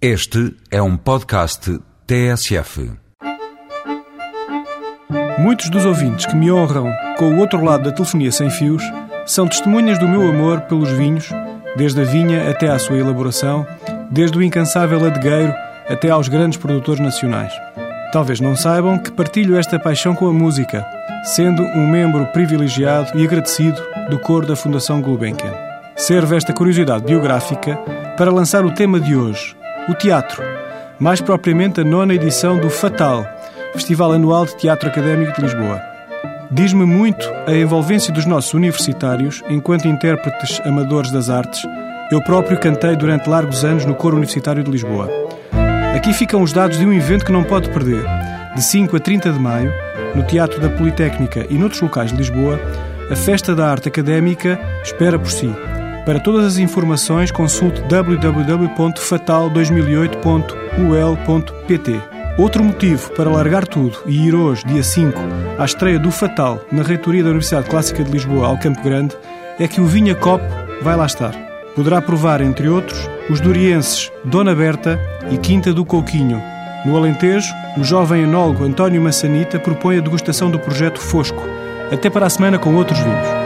Este é um podcast TSF. Muitos dos ouvintes que me honram com o outro lado da telefonia sem fios são testemunhas do meu amor pelos vinhos, desde a vinha até à sua elaboração, desde o incansável adegueiro até aos grandes produtores nacionais. Talvez não saibam que partilho esta paixão com a música, sendo um membro privilegiado e agradecido do coro da Fundação Gulbenkian. Serve esta curiosidade biográfica para lançar o tema de hoje, o teatro, mais propriamente a nona edição do Fatal, Festival Anual de Teatro Académico de Lisboa. Diz-me muito a envolvência dos nossos universitários enquanto intérpretes amadores das artes. Eu próprio cantei durante largos anos no Coro Universitário de Lisboa. Aqui ficam os dados de um evento que não pode perder. De 5 a 30 de maio, no Teatro da Politécnica e noutros locais de Lisboa, a Festa da Arte Académica espera por si. Para todas as informações, consulte www.fatal2008.ul.pt. Outro motivo para largar tudo e ir hoje, dia 5, à estreia do Fatal na reitoria da Universidade Clássica de Lisboa, ao Campo Grande, é que o Vinha Cop vai lá estar. Poderá provar, entre outros, os durienses Dona Berta e Quinta do Coquinho. No Alentejo, o jovem enólogo António Massanita propõe a degustação do projeto Fosco. Até para a semana com outros vinhos.